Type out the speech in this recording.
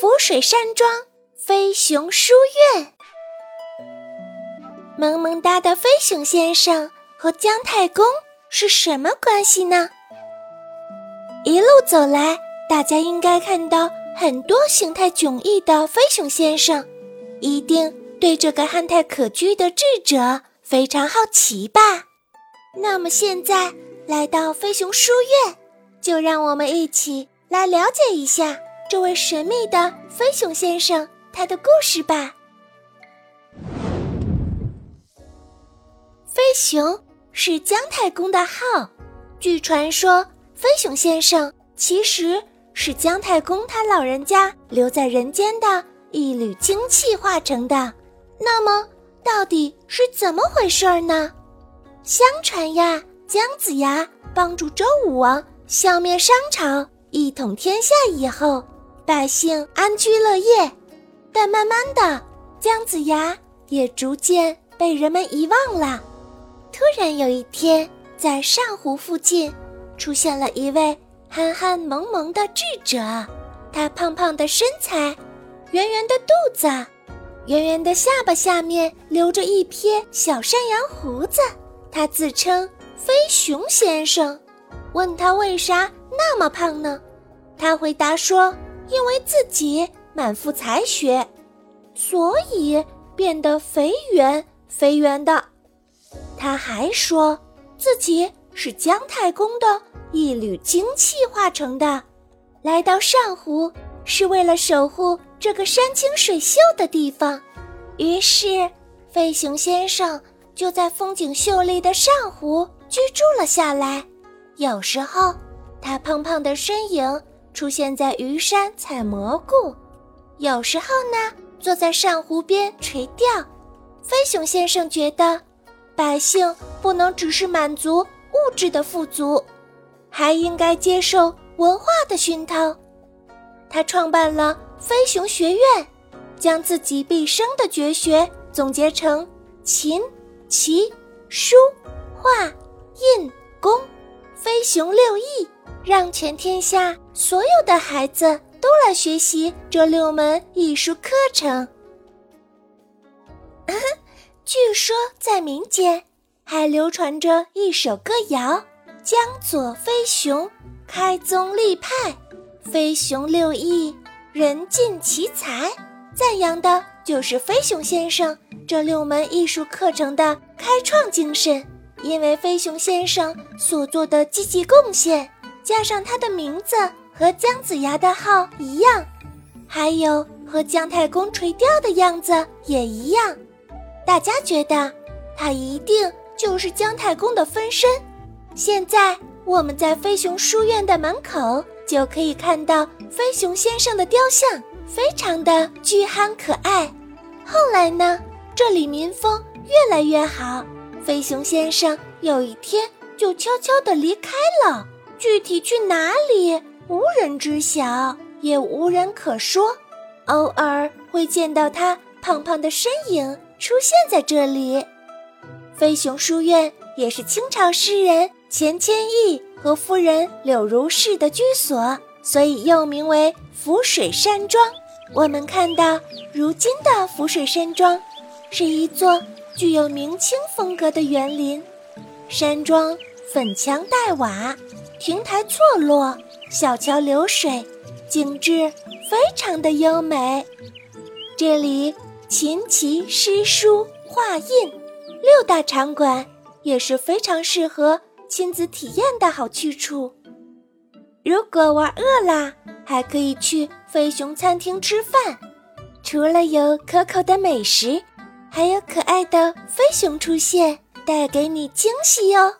浮水山庄飞熊书院，萌萌哒的飞熊先生和姜太公是什么关系呢？一路走来，大家应该看到很多形态迥异的飞熊先生，一定对这个憨态可掬的智者非常好奇吧？那么现在来到飞熊书院，就让我们一起来了解一下。这位神秘的飞熊先生，他的故事吧。飞熊是姜太公的号，据传说，飞熊先生其实是姜太公他老人家留在人间的一缕精气化成的。那么，到底是怎么回事呢？相传呀，姜子牙帮助周武王消灭商朝，一统天下以后。百姓安居乐业，但慢慢的，姜子牙也逐渐被人们遗忘了。突然有一天，在上湖附近，出现了一位憨憨萌萌的智者。他胖胖的身材，圆圆的肚子，圆圆的下巴下面留着一撇小山羊胡子。他自称飞熊先生。问他为啥那么胖呢？他回答说。因为自己满腹才学，所以变得肥圆肥圆的。他还说自己是姜太公的一缕精气化成的，来到上湖是为了守护这个山清水秀的地方。于是，飞熊先生就在风景秀丽的上湖居住了下来。有时候，他胖胖的身影。出现在鱼山采蘑菇，有时候呢，坐在上湖边垂钓。飞熊先生觉得，百姓不能只是满足物质的富足，还应该接受文化的熏陶。他创办了飞熊学院，将自己毕生的绝学总结成琴、棋、书、画、印、功，飞熊六艺。让全天下所有的孩子都来学习这六门艺术课程。据说在民间还流传着一首歌谣：“江左飞熊开宗立派，飞熊六艺人尽其才。”赞扬的就是飞熊先生这六门艺术课程的开创精神。因为飞熊先生所做的积极贡献。加上他的名字和姜子牙的号一样，还有和姜太公垂钓的样子也一样，大家觉得他一定就是姜太公的分身。现在我们在飞熊书院的门口就可以看到飞熊先生的雕像，非常的巨憨可爱。后来呢，这里民风越来越好，飞熊先生有一天就悄悄地离开了。具体去哪里，无人知晓，也无人可说。偶尔会见到他胖胖的身影出现在这里。飞熊书院也是清朝诗人钱谦益和夫人柳如是的居所，所以又名为浮水山庄。我们看到如今的浮水山庄，是一座具有明清风格的园林，山庄粉墙黛瓦。亭台错落，小桥流水，景致非常的优美。这里琴棋诗书画印六大场馆也是非常适合亲子体验的好去处。如果玩饿了，还可以去飞熊餐厅吃饭，除了有可口的美食，还有可爱的飞熊出现，带给你惊喜哟。